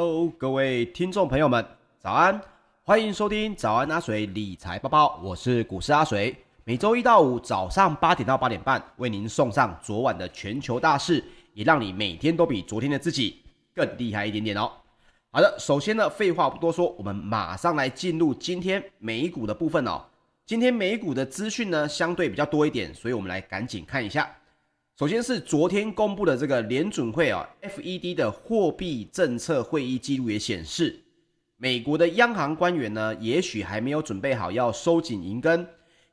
Hello，各位听众朋友们，早安！欢迎收听早安阿水理财播报，我是股市阿水。每周一到五早上八点到八点半，为您送上昨晚的全球大事，也让你每天都比昨天的自己更厉害一点点哦。好的，首先呢，废话不多说，我们马上来进入今天美股的部分哦。今天美股的资讯呢，相对比较多一点，所以我们来赶紧看一下。首先是昨天公布的这个联准会啊，FED 的货币政策会议记录也显示，美国的央行官员呢，也许还没有准备好要收紧银根，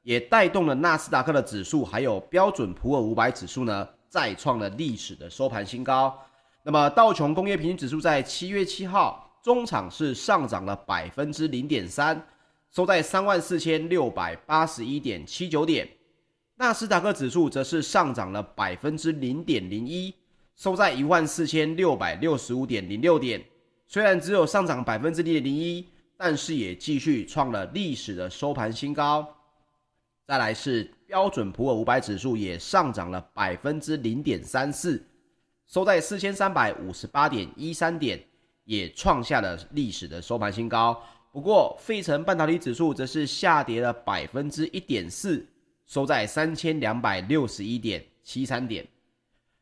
也带动了纳斯达克的指数还有标准普尔五百指数呢，再创了历史的收盘新高。那么道琼工业平均指数在七月七号中场是上涨了百分之零点三，收在三万四千六百八十一点七九点。纳斯达克指数则是上涨了百分之零点零一，收在一万四千六百六十五点零六点。虽然只有上涨百分之零点零一，但是也继续创了历史的收盘新高。再来是标准普尔五百指数也上涨了百分之零点三四，收在四千三百五十八点一三点，也创下了历史的收盘新高。不过，费城半导体指数则是下跌了百分之一点四。收在三千两百六十一点七三点。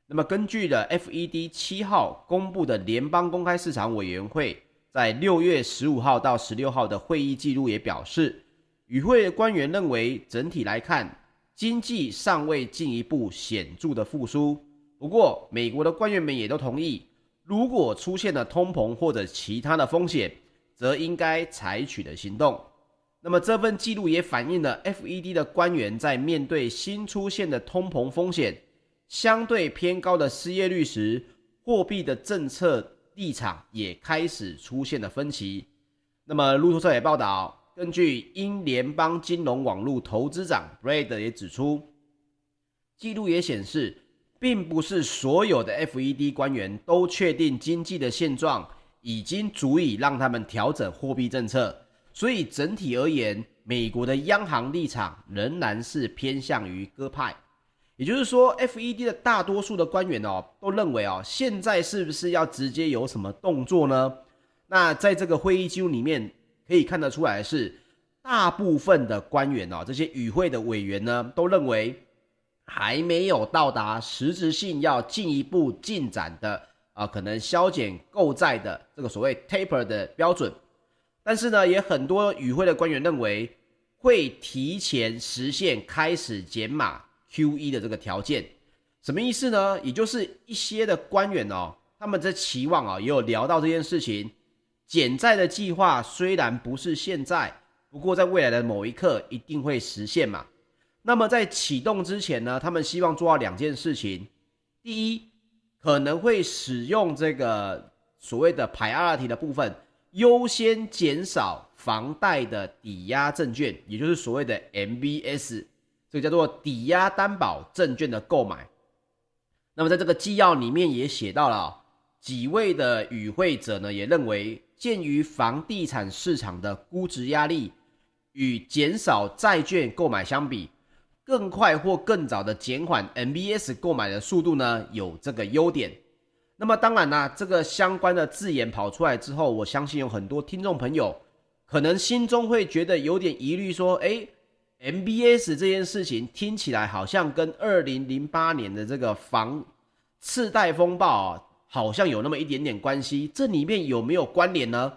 那么，根据了 FED 七号公布的联邦公开市场委员会在六月十五号到十六号的会议记录也表示，与会的官员认为，整体来看，经济尚未进一步显著的复苏。不过，美国的官员们也都同意，如果出现了通膨或者其他的风险，则应该采取的行动。那么这份记录也反映了 FED 的官员在面对新出现的通膨风险、相对偏高的失业率时，货币的政策立场也开始出现了分歧。那么路透社也报道，根据英联邦金融网络投资长 Brad 也指出，记录也显示，并不是所有的 FED 官员都确定经济的现状已经足以让他们调整货币政策。所以整体而言，美国的央行立场仍然是偏向于鸽派，也就是说，FED 的大多数的官员哦，都认为哦，现在是不是要直接有什么动作呢？那在这个会议记录里面可以看得出来是，大部分的官员哦，这些与会的委员呢，都认为还没有到达实质性要进一步进展的啊，可能削减购债的这个所谓 taper 的标准。但是呢，也很多与会的官员认为会提前实现开始减码 QE 的这个条件，什么意思呢？也就是一些的官员哦，他们在期望啊，也有聊到这件事情，减债的计划虽然不是现在，不过在未来的某一刻一定会实现嘛。那么在启动之前呢，他们希望做到两件事情：第一，可能会使用这个所谓的 priority 的部分。优先减少房贷的抵押证券，也就是所谓的 MBS，这个叫做抵押担保证券的购买。那么在这个纪要里面也写到了，几位的与会者呢也认为，鉴于房地产市场的估值压力与减少债券购买相比，更快或更早的减缓 MBS 购买的速度呢有这个优点。那么当然啦，这个相关的字眼跑出来之后，我相信有很多听众朋友可能心中会觉得有点疑虑，说：诶，MBS 这件事情听起来好像跟二零零八年的这个房次贷风暴啊，好像有那么一点点关系，这里面有没有关联呢？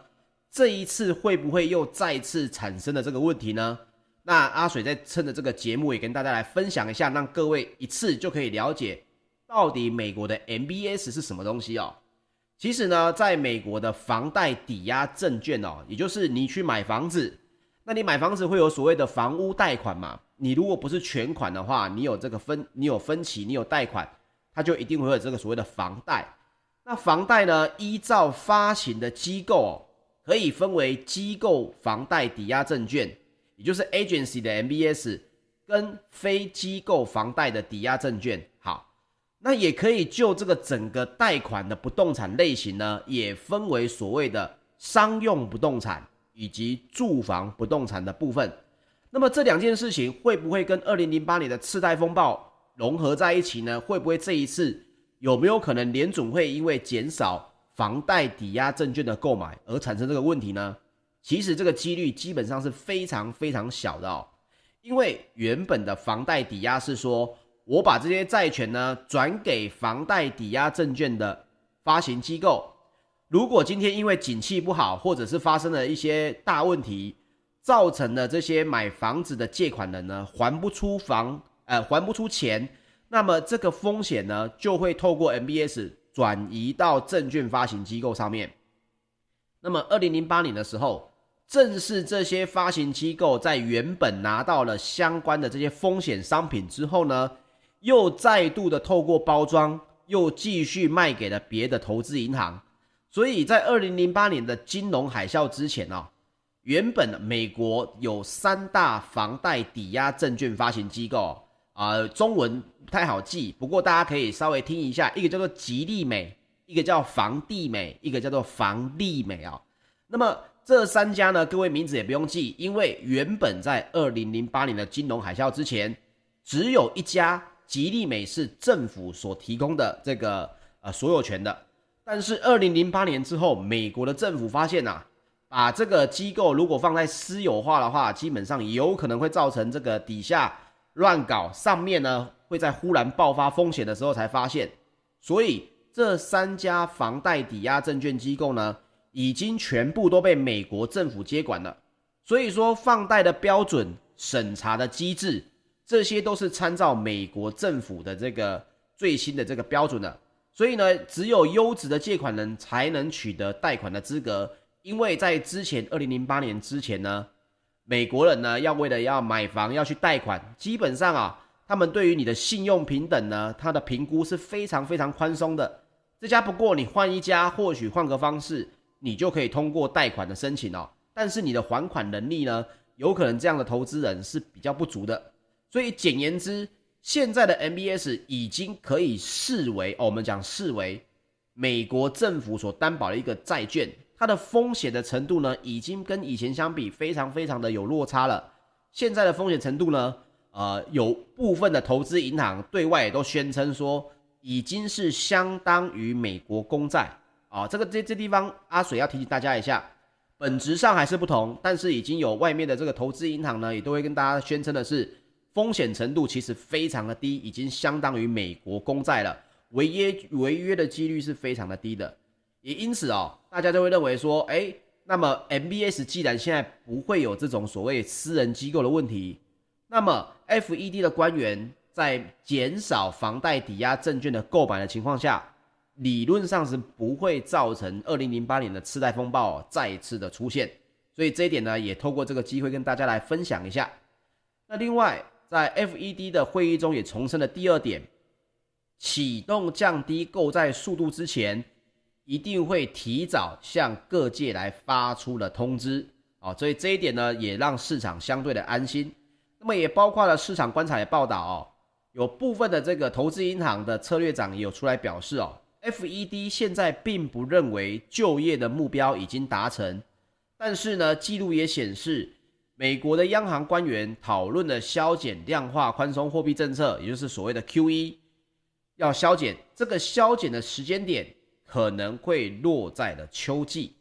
这一次会不会又再次产生了这个问题呢？那阿水在趁着这个节目也跟大家来分享一下，让各位一次就可以了解。到底美国的 MBS 是什么东西哦？其实呢，在美国的房贷抵押证券哦，也就是你去买房子，那你买房子会有所谓的房屋贷款嘛？你如果不是全款的话，你有这个分，你有分期，你有贷款，它就一定会有这个所谓的房贷。那房贷呢，依照发行的机构哦，可以分为机构房贷抵押证券，也就是 agency 的 MBS，跟非机构房贷的抵押证券。那也可以就这个整个贷款的不动产类型呢，也分为所谓的商用不动产以及住房不动产的部分。那么这两件事情会不会跟二零零八年的次贷风暴融合在一起呢？会不会这一次有没有可能联准会因为减少房贷抵押证券的购买而产生这个问题呢？其实这个几率基本上是非常非常小的哦，因为原本的房贷抵押是说，我把这些债权呢转给房贷抵押证券的发行机构，如果今天因为景气不好，或者是发生了一些大问题，造成了这些买房子的借款人呢还不出房，呃还不出钱，那么这个风险呢就会透过 MBS。转移到证券发行机构上面。那么，二零零八年的时候，正是这些发行机构在原本拿到了相关的这些风险商品之后呢，又再度的透过包装，又继续卖给了别的投资银行。所以在二零零八年的金融海啸之前啊，原本美国有三大房贷抵押证券发行机构。啊、呃，中文不太好记，不过大家可以稍微听一下，一个叫做吉利美，一个叫房地美，一个叫做房利美啊、那么这三家呢，各位名字也不用记，因为原本在二零零八年的金融海啸之前，只有一家吉利美是政府所提供的这个呃所有权的。但是二零零八年之后，美国的政府发现呐、把这个机构如果放在私有化的话，基本上有可能会造成这个底下。乱搞，上面呢会在忽然爆发风险的时候才发现，所以这三家房贷抵押证券机构呢，已经全部都被美国政府接管了。所以说，放贷的标准、审查的机制，这些都是参照美国政府的这个最新的这个标准的。所以呢，只有优质的借款人才能取得贷款的资格，因为在之前二零零八年之前呢。美国人呢，要为了要买房要去贷款，基本上啊，他们对于你的信用平等呢，他的评估是非常非常宽松的。这家不过你换一家，或许换个方式，你就可以通过贷款的申请哦。但是你的还款能力呢，有可能这样的投资人是比较不足的。所以简言之，现在的 MBS 已经可以视为哦，我们讲视为美国政府所担保的一个债券。它的风险的程度呢，已经跟以前相比非常非常的有落差了。现在的风险程度呢，呃，有部分的投资银行对外也都宣称说，已经是相当于美国公债啊。这个这这地方阿水要提醒大家一下，本质上还是不同，但是已经有外面的这个投资银行呢，也都会跟大家宣称的是，风险程度其实非常的低，已经相当于美国公债了，违约违约的几率是非常的低的。也因此哦，大家就会认为说，哎，那么 MBS 既然现在不会有这种所谓私人机构的问题，那么 FED 的官员在减少房贷抵押证券的购买的情况下，理论上是不会造成2008年的次贷风暴再次的出现。所以这一点呢，也透过这个机会跟大家来分享一下。那另外，在 FED 的会议中也重申了第二点，启动降低购债速度之前。一定会提早向各界来发出了通知，哦，所以这一点呢，也让市场相对的安心。那么也包括了市场观察的报道哦，有部分的这个投资银行的策略长也有出来表示哦，FED 现在并不认为就业的目标已经达成，但是呢，记录也显示，美国的央行官员讨论了削减量化宽松货币政策，也就是所谓的 QE，要削减这个削减的时间点。可能会落在了秋季。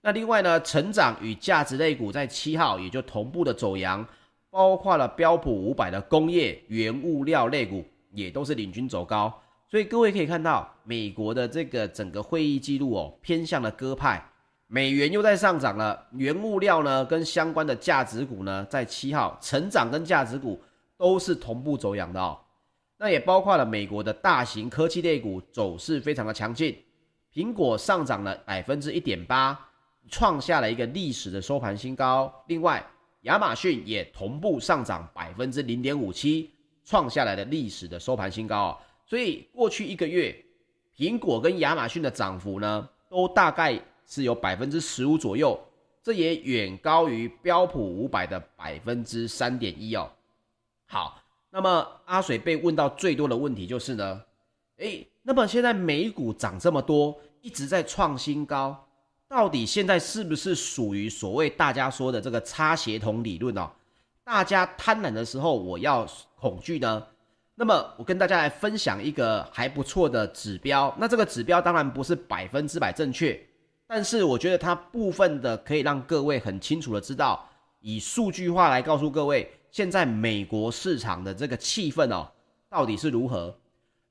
那另外呢，成长与价值类股在七号也就同步的走阳，包括了标普五百的工业、原物料类股也都是领军走高。所以各位可以看到，美国的这个整个会议记录哦，偏向了鸽派，美元又在上涨了，原物料呢跟相关的价值股呢，在七号成长跟价值股都是同步走扬的哦。那也包括了美国的大型科技类股走势非常的强劲。苹果上涨了百分之一点八，创下了一个历史的收盘新高。另外，亚马逊也同步上涨百分之零点五七，创下来的历史的收盘新高哦。所以过去一个月，苹果跟亚马逊的涨幅呢，都大概是有百分之十五左右，这也远高于标普五百的百分之三点一哦。好，那么阿水被问到最多的问题就是呢，诶那么现在美股涨这么多，一直在创新高，到底现在是不是属于所谓大家说的这个擦鞋童理论哦？大家贪婪的时候，我要恐惧呢？那么我跟大家来分享一个还不错的指标，那这个指标当然不是百分之百正确，但是我觉得它部分的可以让各位很清楚的知道，以数据化来告诉各位，现在美国市场的这个气氛哦，到底是如何。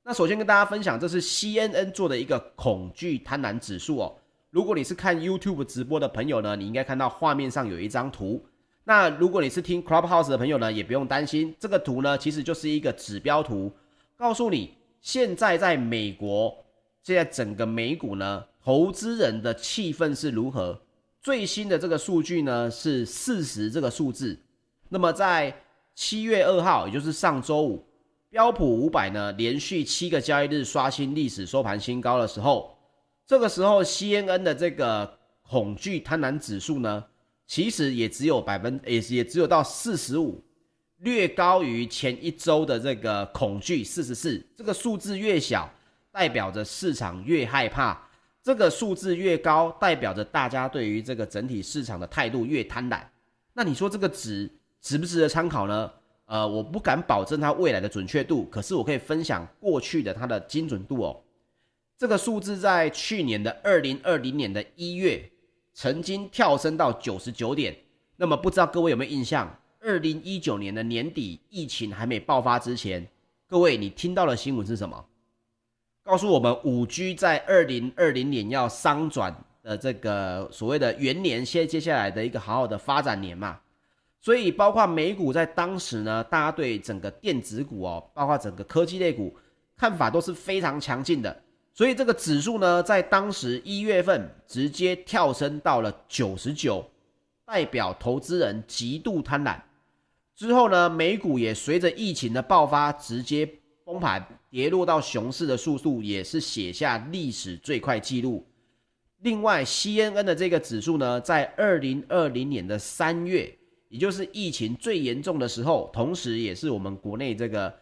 那首先跟大家分享，这是 CNN 做的一个恐惧贪婪指数哦。如果你是看 YouTube 直播的朋友呢，你应该看到画面上有一张图。那如果你是听 Clubhouse 的朋友呢，也不用担心，这个图呢其实就是一个指标图，告诉你现在在美国，现在整个美股呢，投资人的气氛是如何。最新的这个数据呢是四十这个数字。那么在七月二号，也就是上周五，标普五百呢连续七个交易日刷新历史收盘新高的时候，这个时候 CNN 的这个恐惧贪婪指数呢，其实也只有百分，也也只有到四十五，略高于前一周的这个恐惧四十四。这个数字越小，代表着市场越害怕；这个数字越高，代表着大家对于这个整体市场的态度越贪婪。那你说这个值值不值得参考呢？呃，我不敢保证它未来的准确度，可是我可以分享过去的它的精准度哦。这个数字在去年的二零二零年的一月。曾经跳升到九十九点，那么不知道各位有没有印象？二零一九年的年底，疫情还没爆发之前，各位你听到的新闻是什么？告诉我们五 G 在二零二零年要商转的这个所谓的元年，接接下来的一个好好的发展年嘛。所以包括美股在当时呢，大家对整个电子股哦，包括整个科技类股看法都是非常强劲的。所以这个指数呢，在当时一月份直接跳升到了九十九，代表投资人极度贪婪。之后呢，美股也随着疫情的爆发，直接崩盘，跌落到熊市的速度也是写下历史最快纪录。另外，CNN 的这个指数呢，在二零二零年的三月，也就是疫情最严重的时候，同时也是我们国内这个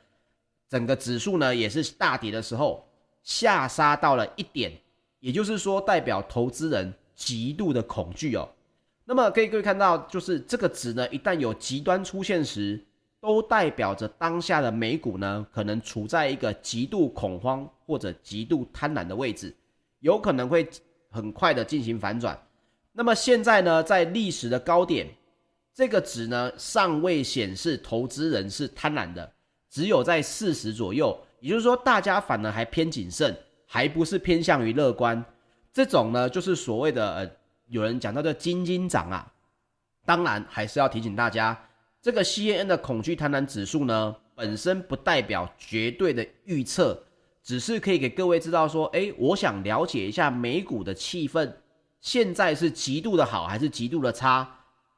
整个指数呢，也是大跌的时候。下杀到了一点，也就是说代表投资人极度的恐惧哦。那么可以各位看到，就是这个值呢，一旦有极端出现时，都代表着当下的美股呢，可能处在一个极度恐慌或者极度贪婪的位置，有可能会很快的进行反转。那么现在呢，在历史的高点，这个值呢，尚未显示投资人是贪婪的，只有在四十左右。也就是说，大家反而还偏谨慎，还不是偏向于乐观。这种呢，就是所谓的呃，有人讲到的“金金涨”啊。当然，还是要提醒大家，这个 CNN 的恐惧贪婪指数呢，本身不代表绝对的预测，只是可以给各位知道说，诶，我想了解一下美股的气氛，现在是极度的好还是极度的差，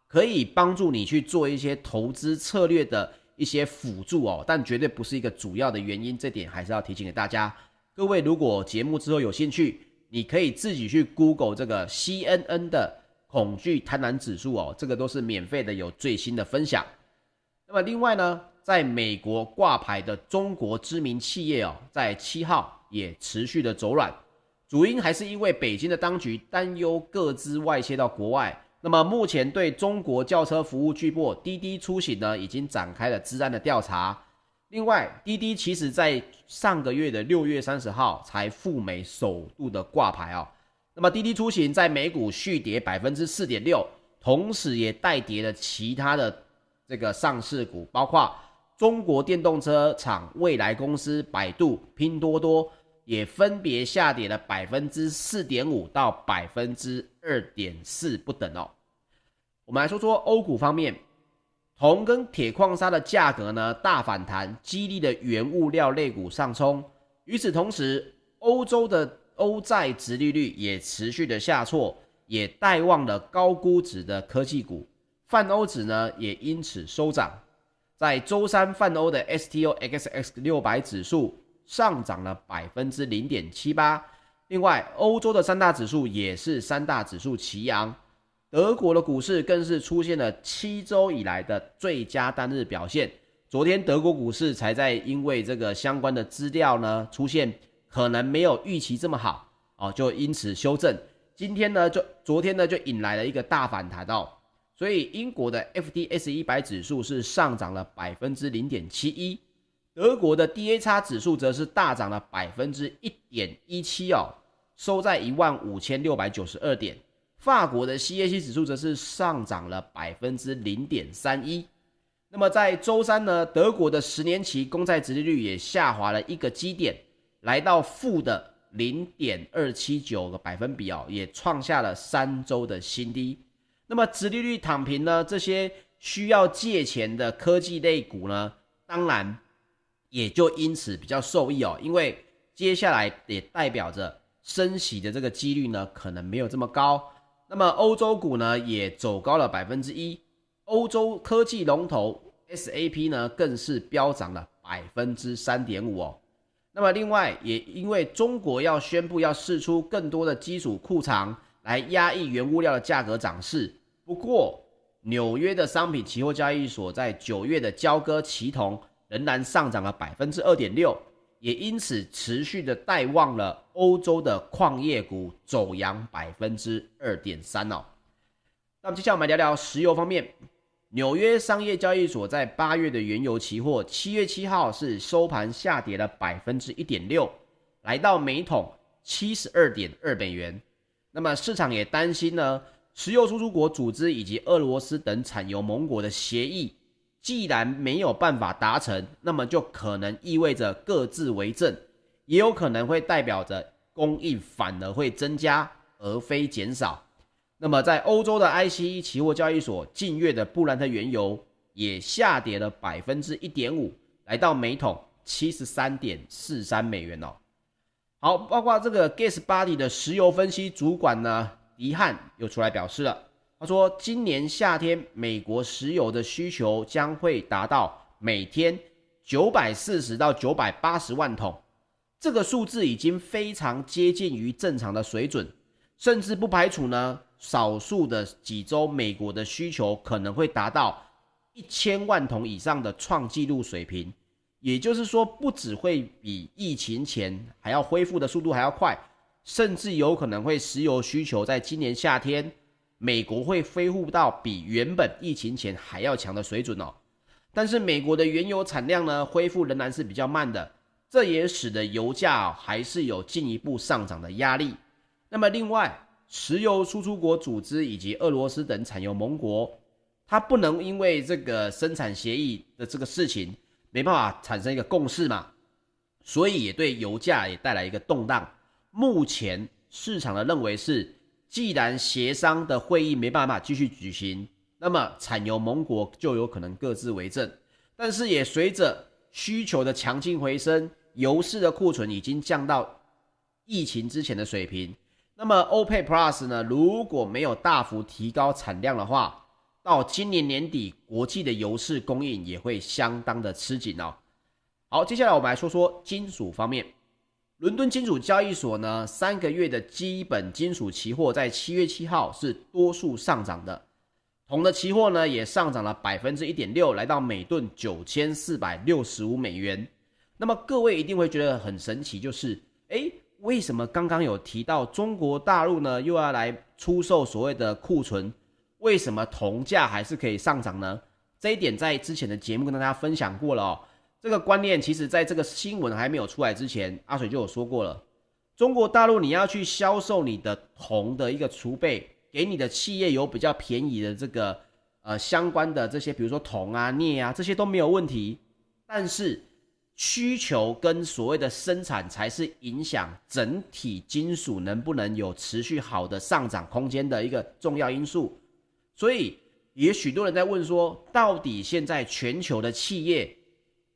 可以帮助你去做一些投资策略的。一些辅助哦，但绝对不是一个主要的原因，这点还是要提醒给大家。各位如果节目之后有兴趣，你可以自己去 Google 这个 CNN 的恐惧贪婪指数哦，这个都是免费的，有最新的分享。那么另外呢，在美国挂牌的中国知名企业哦，在七号也持续的走软，主因还是因为北京的当局担忧各资外泄到国外。那么目前对中国轿车服务巨擘滴滴出行呢，已经展开了治安的调查。另外，滴滴其实在上个月的六月三十号才赴美首度的挂牌哦。那么滴滴出行在美股续跌百分之四点六，同时也带跌了其他的这个上市股，包括中国电动车厂蔚来公司、百度、拼多多。也分别下跌了百分之四点五到百分之二点四不等哦。我们来说说欧股方面，铜跟铁矿砂的价格呢大反弹，激励的原物料类股上冲。与此同时，欧洲的欧债殖利率也持续的下挫，也带旺了高估值的科技股。泛欧指呢也因此收涨。在周三，泛欧的 STOXX 六百指数。上涨了百分之零点七八。另外，欧洲的三大指数也是三大指数齐扬，德国的股市更是出现了七周以来的最佳单日表现。昨天德国股市才在因为这个相关的资料呢出现可能没有预期这么好哦，就因此修正。今天呢就昨天呢就引来了一个大反弹哦，所以英国的 FTSE 一百指数是上涨了百分之零点七一。德国的 DAX 指数则是大涨了百分之一点一七哦，收在一万五千六百九十二点。法国的 CAC 指数则是上涨了百分之零点三一。那么在周三呢，德国的十年期公债殖利率也下滑了一个基点，来到负的零点二七九个百分比哦，也创下了三周的新低。那么殖利率躺平呢，这些需要借钱的科技类股呢，当然也就因此比较受益哦，因为接下来也代表着升息的这个几率呢，可能没有这么高。那么欧洲股呢，也走高了百分之一，欧洲科技龙头 SAP 呢，更是飙涨了百分之三点五哦。那么另外，也因为中国要宣布要释出更多的基础库藏来压抑原物料的价格涨势。不过，纽约的商品期货交易所，在九月的交割期铜仍然上涨了百分之二点六，也因此持续的带旺了欧洲的矿业股走扬百分之二点三哦。那么接下来我们聊聊石油方面，纽约商业交易所，在八月的原油期货七月七号是收盘下跌了百分之一点六，来到每桶七十二点二美元。那么市场也担心呢。石油输出国组织以及俄罗斯等产油盟国的协议，既然没有办法达成，那么就可能意味着各自为政，也有可能会代表着供应反而会增加而非减少。那么在欧洲的 ICE 期货交易所，近月的布兰特原油也下跌了百分之一点五，来到每桶七十三点四三美元哦。好，包括这个 GasBuddy 的石油分析主管呢。迪汉又出来表示了，他说，今年夏天美国石油的需求将会达到每天九百四十到九百八十万桶，这个数字已经非常接近于正常的水准，甚至不排除呢，少数的几周美国的需求可能会达到一千万桶以上的创纪录水平，也就是说，不只会比疫情前还要恢复的速度还要快。甚至有可能会石油需求在今年夏天，美国会恢复到比原本疫情前还要强的水准哦。但是美国的原油产量呢，恢复仍然是比较慢的，这也使得油价还是有进一步上涨的压力。那么另外，石油输出国组织以及俄罗斯等产油盟国，它不能因为这个生产协议的这个事情没办法产生一个共识嘛，所以也对油价也带来一个动荡。目前市场的认为是，既然协商的会议没办法继续举行，那么产油盟国就有可能各自为政。但是也随着需求的强劲回升，油市的库存已经降到疫情之前的水平。那么 OPEC Plus 呢，如果没有大幅提高产量的话，到今年年底，国际的油市供应也会相当的吃紧哦。好，接下来我们来说说金属方面。伦敦金属交易所呢，三个月的基本金属期货在七月七号是多数上涨的，铜的期货呢也上涨了百分之一点六，来到每吨九千四百六十五美元。那么各位一定会觉得很神奇，就是诶，为什么刚刚有提到中国大陆呢又要来出售所谓的库存，为什么铜价还是可以上涨呢？这一点在之前的节目跟大家分享过了哦。这个观念其实，在这个新闻还没有出来之前，阿水就有说过了。中国大陆你要去销售你的铜的一个储备，给你的企业有比较便宜的这个呃相关的这些，比如说铜啊、镍啊这些都没有问题。但是需求跟所谓的生产才是影响整体金属能不能有持续好的上涨空间的一个重要因素。所以也许多人在问说，到底现在全球的企业，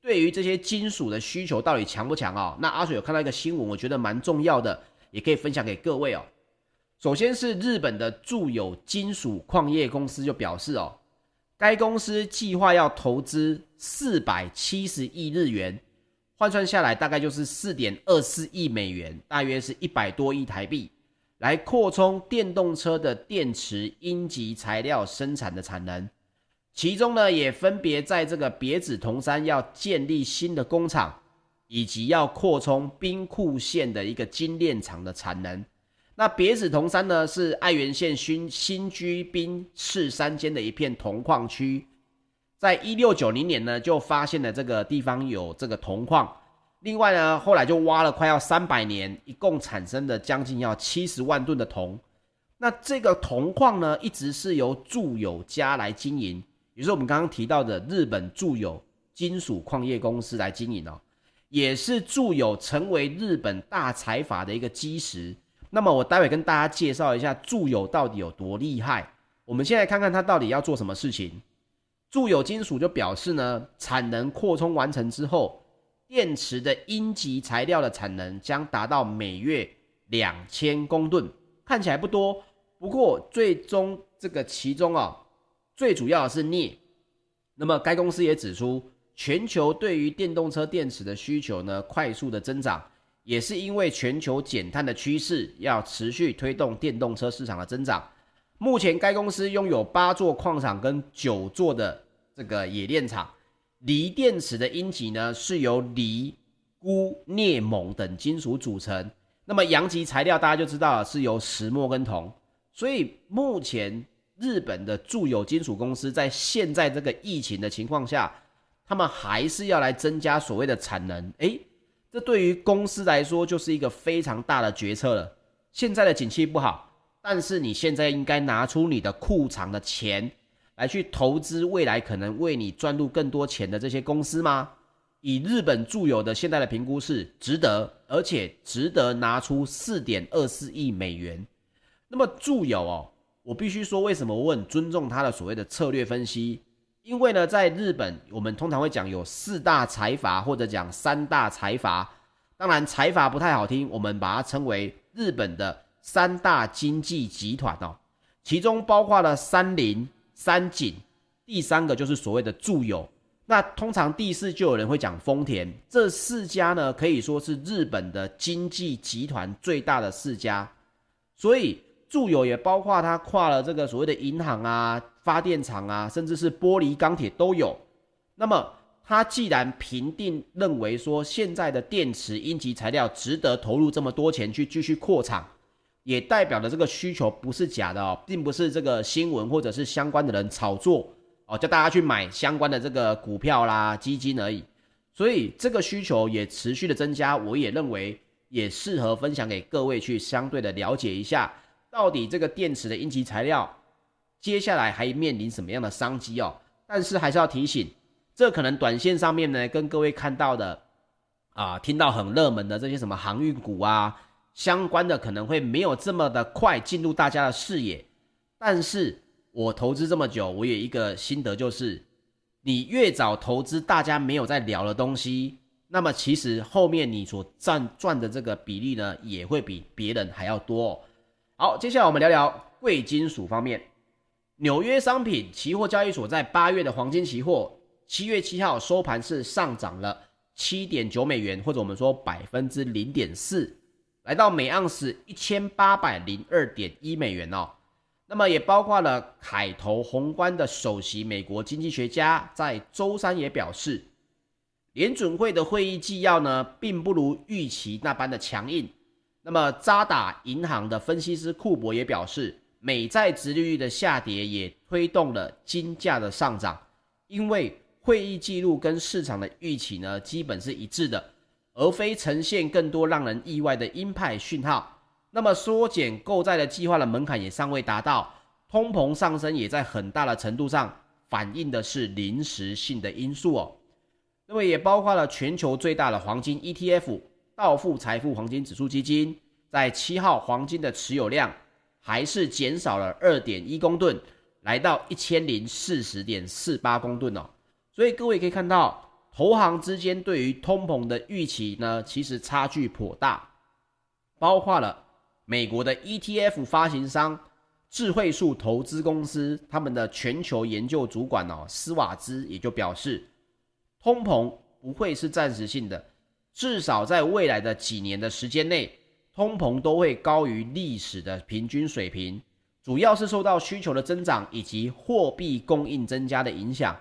对于这些金属的需求到底强不强哦？那阿水有看到一个新闻，我觉得蛮重要的，也可以分享给各位哦。首先是日本的住友金属矿业公司就表示哦，该公司计划要投资四百七十亿日元，换算下来大概就是四点二四亿美元，大约是一百多亿台币，来扩充电动车的电池阴极材料生产的产能。其中呢，也分别在这个别子铜山要建立新的工厂，以及要扩充兵库县的一个精炼厂的产能。那别子铜山呢，是爱媛县新新居滨市山间的一片铜矿区，在一六九零年呢就发现了这个地方有这个铜矿，另外呢后来就挖了快要三百年，一共产生了将近要七十万吨的铜。那这个铜矿呢一直是由住友家来经营，也就是我们刚刚提到的日本住友金属矿业公司来经营哦，也是住友成为日本大财阀的一个基石。那么我待会跟大家介绍一下住友到底有多厉害。我们先来看看他到底要做什么事情。住友金属就表示呢，产能扩充完成之后，电池的阴极材料的产能将达到每月两千公吨，看起来不多，不过最终这个其中啊，最主要的是镍。那么该公司也指出，全球对于电动车电池的需求呢，快速的增长，也是因为全球减碳的趋势要持续推动电动车市场的增长。目前，该公司拥有八座矿场跟九座的这个冶炼厂。锂电池的阴极呢，是由锂、钴、镍、锰等金属组成。那么阳极材料大家就知道了，是由石墨跟铜。所以目前日本的住友金属公司在现在这个疫情的情况下，他们还是要来增加所谓的产能。诶，这对于公司来说就是一个非常大的决策了。现在的景气不好。但是你现在应该拿出你的库藏的钱来去投资未来可能为你赚入更多钱的这些公司吗？以日本住友的现在的评估是值得，而且值得拿出四点二四亿美元。那么住友哦，我必须说，为什么我很尊重他的所谓的策略分析？因为呢，在日本我们通常会讲有四大财阀或者讲三大财阀，当然财阀不太好听，我们把它称为日本的。三大经济集团哦，其中包括了三菱、三井，第三个就是所谓的住友。那通常第四就有人会讲丰田，这四家呢可以说是日本的经济集团最大的四家。所以住友也包括它跨了这个所谓的银行啊、发电厂啊，甚至是玻璃钢铁都有。那么它既然评定认为说现在的电池阴极材料值得投入这么多钱去继续扩厂。也代表的这个需求不是假的哦，并不是这个新闻或者是相关的人炒作哦，叫大家去买相关的这个股票啦、基金而已。所以这个需求也持续的增加，我也认为也适合分享给各位去相对的了解一下，到底这个电池的阴极材料接下来还面临什么样的商机哦。但是还是要提醒，这可能短线上面呢，跟各位看到的啊，听到很热门的这些什么航运股啊。相关的可能会没有这么的快进入大家的视野，但是我投资这么久，我有一个心得就是，你越早投资大家没有在聊的东西，那么其实后面你所赚赚的这个比例呢，也会比别人还要多。好，接下来我们聊聊贵金属方面，纽约商品期货交易所在八月的黄金期货，七月七号收盘是上涨了七点九美元，或者我们说百分之零点四。来到每盎司一千八百零二点一美元哦，那么也包括了凯投宏观的首席美国经济学家在周三也表示，联准会的会议纪要呢，并不如预期那般的强硬。那么渣打银行的分析师库珀也表示，美债殖利率的下跌也推动了金价的上涨，因为会议记录跟市场的预期呢，基本是一致的。而非呈现更多让人意外的鹰派讯号。那么缩减购债的计划的门槛也尚未达到，通膨上升也在很大的程度上反映的是临时性的因素哦。那么也包括了全球最大的黄金 ETF 道富财富黄金指数基金，在七号黄金的持有量还是减少了二点一公吨，来到一千零四十点四八公吨哦。所以各位可以看到。投行之间对于通膨的预期呢，其实差距颇大，包括了美国的 ETF 发行商智慧树投资公司，他们的全球研究主管哦，斯瓦兹也就表示，通膨不会是暂时性的，至少在未来的几年的时间内，通膨都会高于历史的平均水平，主要是受到需求的增长以及货币供应增加的影响。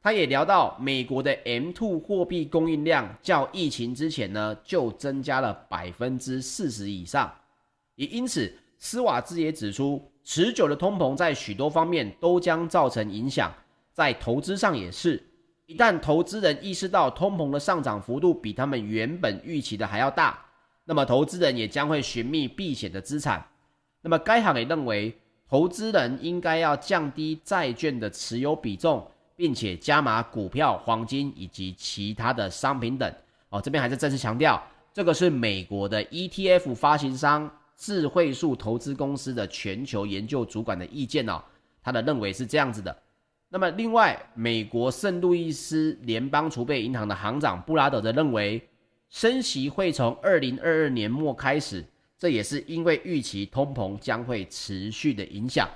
他也聊到，美国的 M2 货币供应量较疫情之前呢就增加了百分之四十以上，也因此，斯瓦兹也指出，持久的通膨在许多方面都将造成影响。在投资上也是，一旦投资人意识到通膨的上涨幅度比他们原本预期的还要大，那么投资人也将会寻觅避险的资产。那么该行也认为，投资人应该要降低债券的持有比重，并且加码股票、黄金以及其他的商品等。哦，这边还是再次强调，这个是美国的 ETF 发行商智慧树投资公司的全球研究主管的意见哦。他的认为是这样子的。那么另外，美国圣路易斯联邦储备银行的行长布拉德则认为，升息会从二零二二年末开始，这也是因为预期通膨将会持续的影响，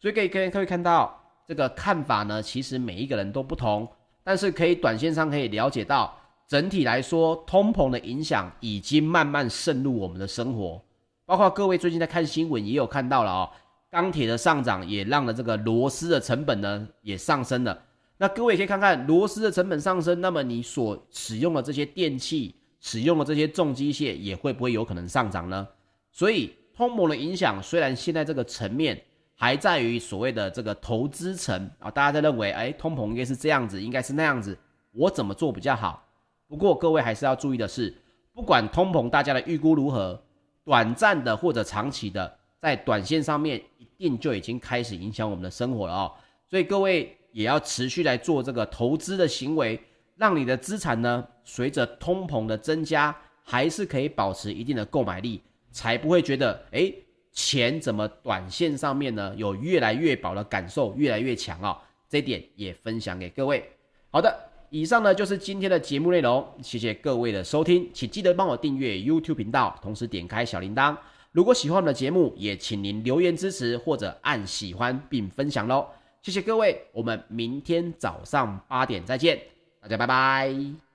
所以可以可以可以看到这个看法呢，其实每一个人都不同，但是可以短线上可以了解到，整体来说，通膨的影响已经慢慢渗入我们的生活，包括各位最近在看新闻也有看到了哦，钢铁的上涨也让了这个螺丝的成本呢也上升了，那各位可以看看螺丝的成本上升，那么你所使用的这些电器。使用的这些重机械也会不会有可能上涨呢？所以通膨的影响虽然现在这个层面还在于所谓的这个投资层啊，大家在认为，哎，通膨应该是这样子，应该是那样子，我怎么做比较好？不过各位还是要注意的是，不管通膨大家的预估如何，短暂的或者长期的，在短线上面一定就已经开始影响我们的生活了哦。所以各位也要持续来做这个投资的行为。让你的资产呢，随着通膨的增加，还是可以保持一定的购买力，才不会觉得，诶，钱怎么短线上面呢，有越来越薄的感受，越来越强啊、哦。这点也分享给各位。好的，以上呢就是今天的节目内容，谢谢各位的收听，请记得帮我订阅 YouTube 频道，同时点开小铃铛。如果喜欢我们的节目，也请您留言支持或者按喜欢并分享喽。谢谢各位，我们明天早上八点再见。大家拜拜。